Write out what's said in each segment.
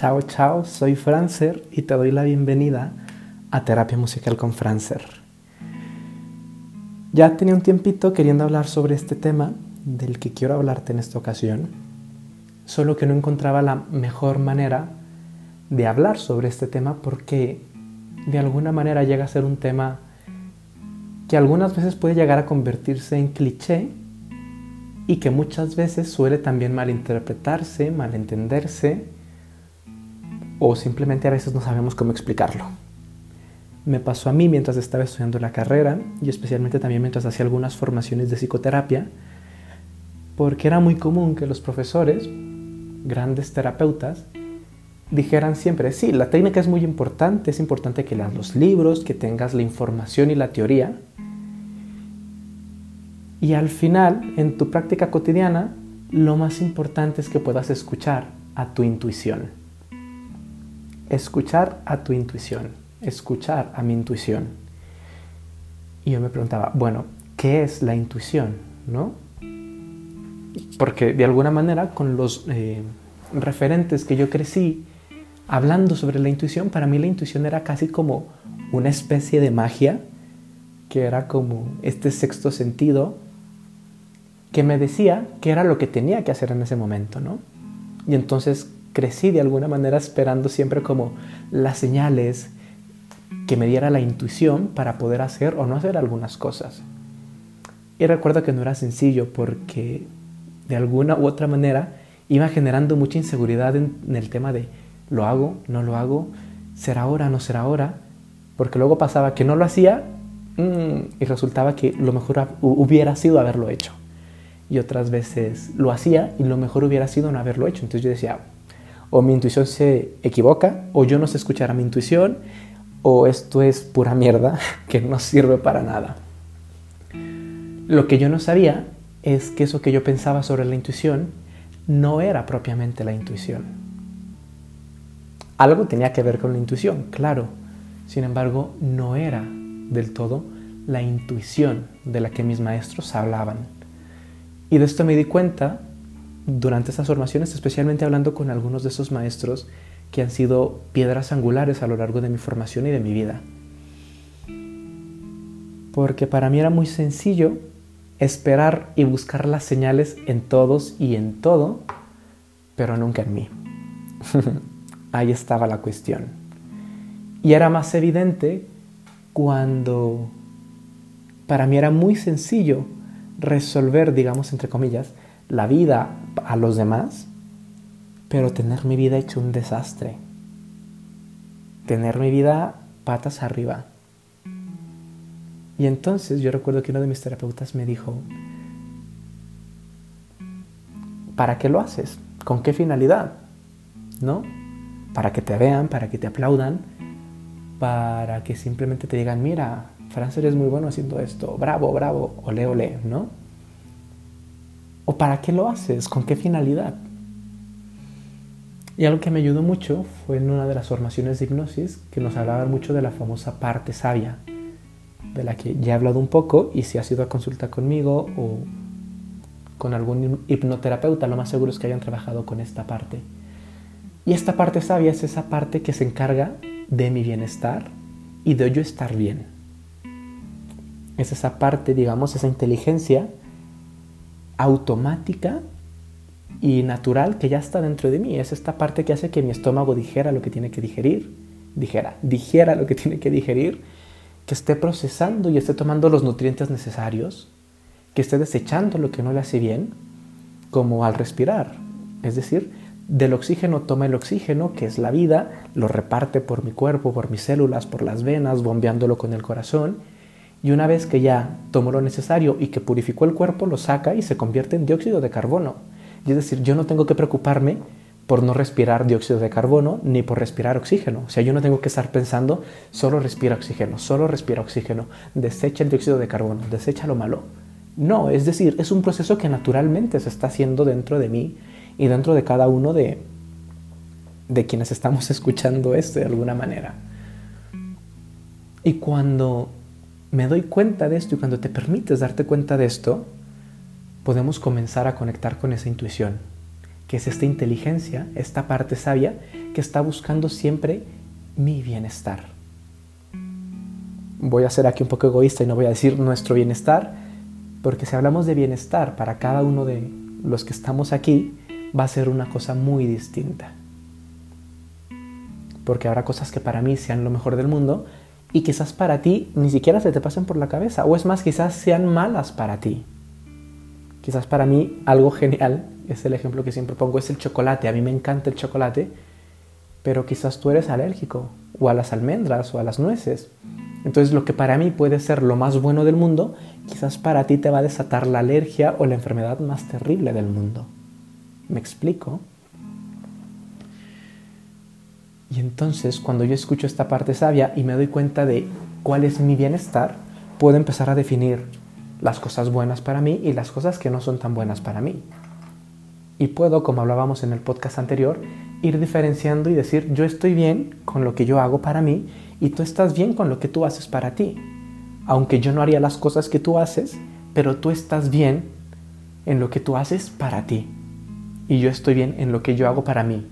Chao, chao, soy Francer y te doy la bienvenida a Terapia Musical con Francer. Ya tenía un tiempito queriendo hablar sobre este tema del que quiero hablarte en esta ocasión, solo que no encontraba la mejor manera de hablar sobre este tema porque de alguna manera llega a ser un tema que algunas veces puede llegar a convertirse en cliché y que muchas veces suele también malinterpretarse, malentenderse o simplemente a veces no sabemos cómo explicarlo. Me pasó a mí mientras estaba estudiando la carrera y especialmente también mientras hacía algunas formaciones de psicoterapia, porque era muy común que los profesores, grandes terapeutas, dijeran siempre, sí, la técnica es muy importante, es importante que leas los libros, que tengas la información y la teoría, y al final, en tu práctica cotidiana, lo más importante es que puedas escuchar a tu intuición. Escuchar a tu intuición. Escuchar a mi intuición. Y yo me preguntaba, bueno, ¿qué es la intuición? ¿No? Porque de alguna manera con los eh, referentes que yo crecí hablando sobre la intuición, para mí la intuición era casi como una especie de magia, que era como este sexto sentido que me decía qué era lo que tenía que hacer en ese momento, ¿no? Y entonces crecí de alguna manera esperando siempre como las señales que me diera la intuición para poder hacer o no hacer algunas cosas. Y recuerdo que no era sencillo porque de alguna u otra manera iba generando mucha inseguridad en, el tema de lo hago, no lo hago, será ahora, no será ahora, porque luego pasaba que no lo hacía mm, y resultaba que lo mejor hubiera sido haberlo hecho. Y otras veces lo hacía y lo mejor hubiera sido no haberlo hecho. Entonces yo decía, o mi intuición se equivoca, o yo no sé escuchar a mi intuición, o esto es pura mierda que no sirve para nada. Lo que yo no sabía es que eso que yo pensaba sobre la intuición no era propiamente la intuición. Algo tenía que ver con la intuición, claro. Sin embargo, no era del todo la intuición de la que mis maestros hablaban. Y de esto me di cuenta durante esas formaciones, especialmente hablando con algunos de esos maestros que han sido piedras angulares a lo largo de mi formación y de mi vida. Porque para mí era muy sencillo esperar y buscar las señales en todos y en todo, pero nunca en mí. Ahí estaba la cuestión. Y era más evidente cuando para mí era muy sencillo resolver, digamos, entre comillas, la vida a los demás, pero tener mi vida hecho un desastre. Tener mi vida patas arriba. Y entonces yo recuerdo que uno de mis terapeutas me dijo, ¿para qué lo haces? ¿Con qué finalidad? ¿No? Para que te vean, para que te aplaudan, para que simplemente te digan, mira, Francia es muy bueno haciendo esto, bravo, bravo, ole, ole, ¿no? ¿O para qué lo haces? ¿Con qué finalidad? Y algo que me ayudó mucho fue en una de las formaciones de hipnosis que nos hablaban mucho de la famosa parte sabia, de la que ya he hablado un poco y si has ido a consulta conmigo o con algún hipnoterapeuta, lo más seguro es que hayan trabajado con esta parte. Y esta parte sabia es esa parte que se encarga de mi bienestar y de yo estar bien es esa parte, digamos, esa inteligencia automática y natural que ya está dentro de mí. Es esta parte que hace que mi estómago dijera lo que tiene que digerir, dijera, dijera lo que tiene que digerir, que esté procesando y esté tomando los nutrientes necesarios, que esté desechando lo que no le hace bien, como al respirar. Es decir, del oxígeno toma el oxígeno, que es la vida, lo reparte por mi cuerpo, por mis células, por las venas, bombeándolo con el corazón, y una vez que ya tomó lo necesario y que purificó el cuerpo, lo saca y se convierte en dióxido de carbono. Y es decir, yo no tengo que preocuparme por no respirar dióxido de carbono ni por respirar oxígeno. O sea, yo no tengo que estar pensando, solo respira oxígeno, solo respira oxígeno, desecha el dióxido de carbono, desecha lo malo. No, es decir, es un proceso que naturalmente se está haciendo dentro de mí y dentro de cada uno de, de quienes estamos escuchando esto de alguna manera. Y cuando me doy cuenta de esto y cuando te permites darte cuenta de esto, podemos comenzar a conectar con esa intuición, que es esta inteligencia, esta parte sabia que está buscando siempre mi bienestar. Voy a ser aquí un poco egoísta y no voy a decir nuestro bienestar, porque si hablamos de bienestar para cada uno de los que estamos aquí, va a ser una cosa muy distinta. Porque habrá cosas que para mí sean lo mejor del mundo y quizás para ti ni siquiera se te pasen por la cabeza, o es más, quizás sean malas para ti. Quizás para mí algo genial, es el ejemplo que siempre pongo, es el chocolate. A mí me encanta el chocolate, pero quizás tú eres alérgico, o a las almendras, o a las nueces. Entonces lo que para mí puede ser lo más bueno del mundo, quizás para ti te va a desatar la alergia o la enfermedad más terrible del mundo. ¿Me explico? Entonces cuando yo escucho esta parte sabia y me doy cuenta de cuál es mi bienestar, puedo empezar a definir las cosas buenas para mí y las cosas que no son tan buenas para mí. Y puedo, como hablábamos en el podcast anterior, ir diferenciando y decir, yo estoy bien con lo que yo hago para mí y tú estás bien con lo que tú haces para ti. Aunque yo no haría las cosas que tú haces, pero tú estás bien en lo que tú haces para ti. Y yo estoy bien en lo que yo hago para mí.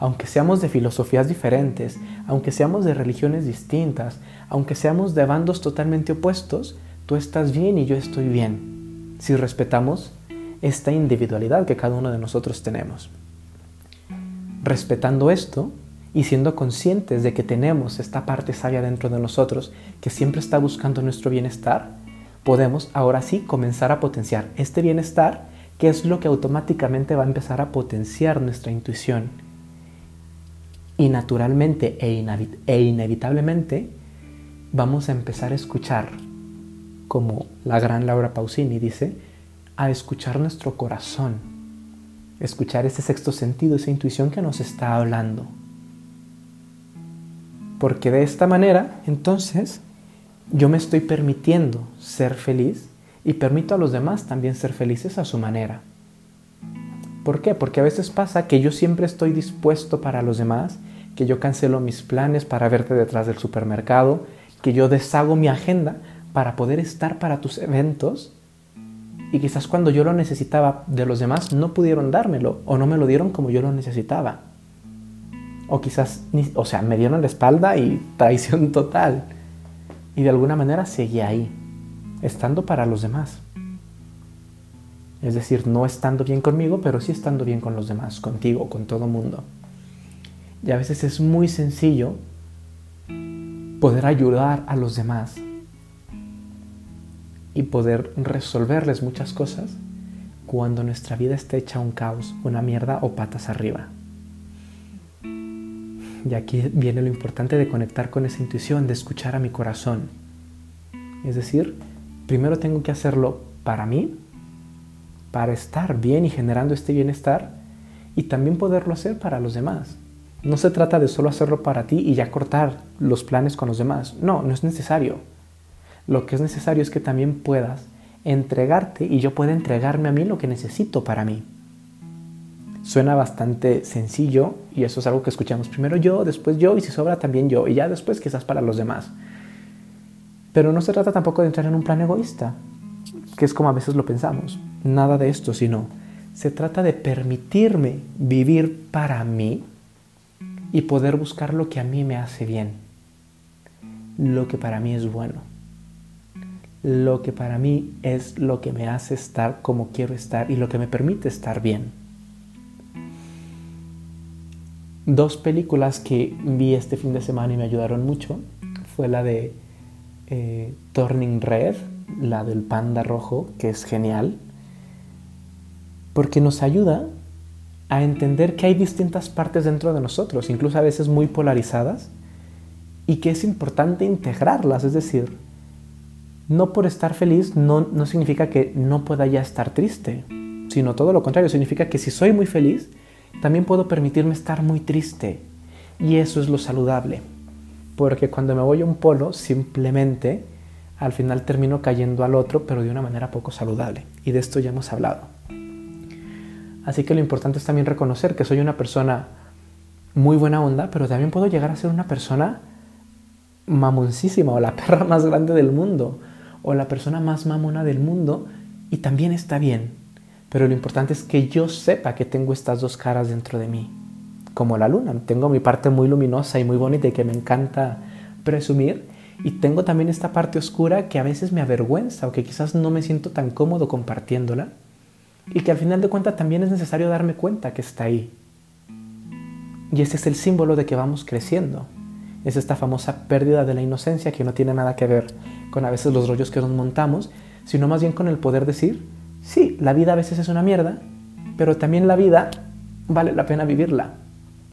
Aunque seamos de filosofías diferentes, aunque seamos de religiones distintas, aunque seamos de bandos totalmente opuestos, tú estás bien y yo estoy bien. Si respetamos esta individualidad que cada uno de nosotros tenemos. Respetando esto, y siendo conscientes de que tenemos esta parte sabia dentro de nosotros que siempre está buscando nuestro bienestar, podemos ahora sí comenzar a potenciar este bienestar, que es lo que automáticamente va a empezar a potenciar nuestra intuición. Y naturalmente e, e inevitablemente vamos a empezar a escuchar, como la gran Laura Pausini dice, a escuchar nuestro corazón, escuchar ese sexto sentido, esa intuición que nos está hablando. Porque de esta manera, entonces, yo me estoy permitiendo ser feliz y permito a los demás también ser felices a su manera. ¿Por qué? Porque a veces pasa que yo siempre estoy dispuesto para los demás, que yo cancelo mis planes para verte detrás del supermercado, que yo deshago mi agenda para poder estar para tus eventos y quizás cuando yo lo necesitaba de los demás no pudieron dármelo o no me lo dieron como yo lo necesitaba. O quizás, o sea, me dieron la espalda y traición total. Y de alguna manera seguí ahí, estando para los demás. Es decir, no estando bien conmigo, pero sí estando bien con los demás, contigo, con todo mundo. Y a veces es muy sencillo poder ayudar a los demás y poder resolverles muchas cosas cuando nuestra vida está hecha un caos, una mierda o patas arriba. Y aquí viene lo importante de conectar con esa intuición, de escuchar a mi corazón. Es decir, primero tengo que hacerlo para mí, para estar bien y generando este bienestar, y también poderlo hacer para los demás. No se trata de solo hacerlo para ti y ya cortar los planes con los demás. No, no es necesario. Lo que es necesario es que también puedas entregarte y yo pueda entregarme a mí lo que necesito para mí. Suena bastante sencillo y eso es algo que escuchamos primero yo, después yo y si sobra también yo y ya después quizás para los demás. Pero no se trata tampoco de entrar en un plan egoísta, que es como a veces lo pensamos. Nada de esto, sino se trata de permitirme vivir para mí y poder buscar lo que a mí me hace bien, lo que para mí es bueno, lo que para mí es lo que me hace estar como quiero estar y lo que me permite estar bien. Dos películas que vi este fin de semana y me ayudaron mucho fue la de eh, Turning Red, la del panda rojo, que es genial, porque nos ayuda a entender que hay distintas partes dentro de nosotros, incluso a veces muy polarizadas, y que es importante integrarlas, es decir, no por estar feliz no, no significa que no pueda ya estar triste, sino todo lo contrario, significa que si soy muy feliz, también puedo permitirme estar muy triste. Y eso es lo saludable. Porque cuando me voy a un polo, simplemente al final termino cayendo al otro, pero de una manera poco saludable. Y de esto ya hemos hablado. Así que lo importante es también reconocer que soy una persona muy buena onda, pero también puedo llegar a ser una persona mamoncísima o la perra más grande del mundo o la persona más mamona del mundo y también está bien. Pero lo importante es que yo sepa que tengo estas dos caras dentro de mí, como la luna. Tengo mi parte muy luminosa y muy bonita y que me encanta presumir. Y tengo también esta parte oscura que a veces me avergüenza o que quizás no me siento tan cómodo compartiéndola. Y que al final de cuentas también es necesario darme cuenta que está ahí. Y ese es el símbolo de que vamos creciendo. Es esta famosa pérdida de la inocencia que no tiene nada que ver con a veces los rollos que nos montamos, sino más bien con el poder decir, sí, la vida a veces es una mierda, pero también la vida vale la pena vivirla.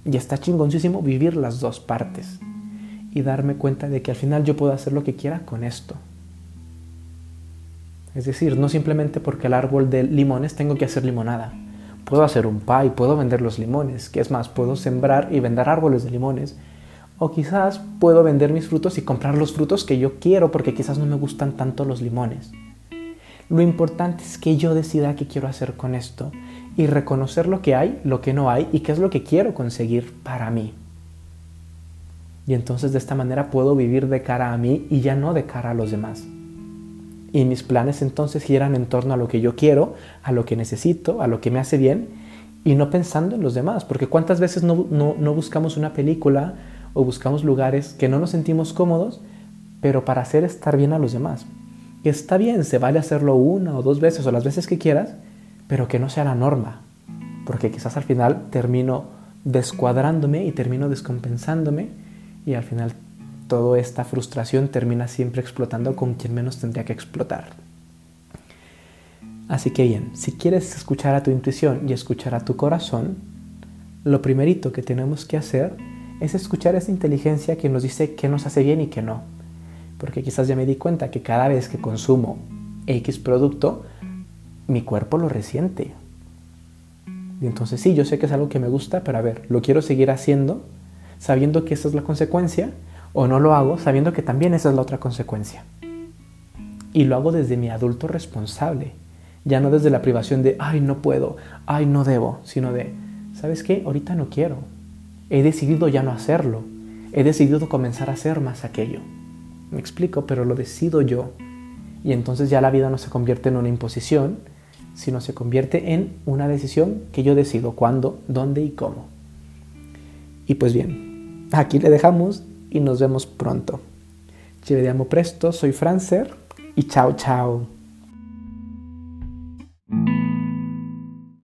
Y está chingoncísimo vivir las dos partes. Y darme cuenta de que al final yo puedo hacer lo que quiera con esto. Es decir, no simplemente porque el árbol de limones tengo que hacer limonada. Puedo hacer un pie, puedo vender los limones, que es más, puedo sembrar y vender árboles de limones. O quizás puedo vender mis frutos y comprar los frutos que yo quiero porque quizás no me gustan tanto los limones. Lo importante es que yo decida qué quiero hacer con esto y reconocer lo que hay, lo que no hay y qué es lo que quiero conseguir para mí. Y entonces de esta manera puedo vivir de cara a mí y ya no de cara a los demás. Y mis planes entonces giran en torno a lo que yo quiero, a lo que necesito, a lo que me hace bien y no pensando en los demás. Porque cuántas veces no, buscamos una película o buscamos lugares que no nos sentimos cómodos, pero para hacer estar bien a los demás. Está bien, se vale hacerlo una o dos veces o las veces que quieras, pero que no sea la norma. Porque quizás al final termino descuadrándome y termino descompensándome y al final toda esta frustración termina siempre explotando con quien menos tendría que explotar. Así que bien, si quieres escuchar a tu intuición y escuchar a tu corazón, lo primerito que tenemos que hacer es escuchar esa inteligencia que nos dice qué nos hace bien y qué no. Porque quizás ya me di cuenta que cada vez que consumo X producto, mi cuerpo lo resiente. Y entonces sí, yo sé que es algo que me gusta, pero a ver, lo quiero seguir haciendo sabiendo que esa es la consecuencia o no lo hago sabiendo que también esa es la otra consecuencia. Y lo hago desde mi adulto responsable, ya no desde la privación de, ay, no puedo, ay, no debo, sino de, ¿sabes qué? Ahorita no quiero. He decidido ya no hacerlo. He decidido comenzar a hacer más aquello. Me explico, pero lo decido yo. Y entonces ya la vida no se convierte en una imposición, sino se convierte en una decisión que yo decido cuándo, dónde y cómo. Y pues bien, aquí le dejamos y nos vemos pronto. Ci vediamo presto, soy Francer y chao chao.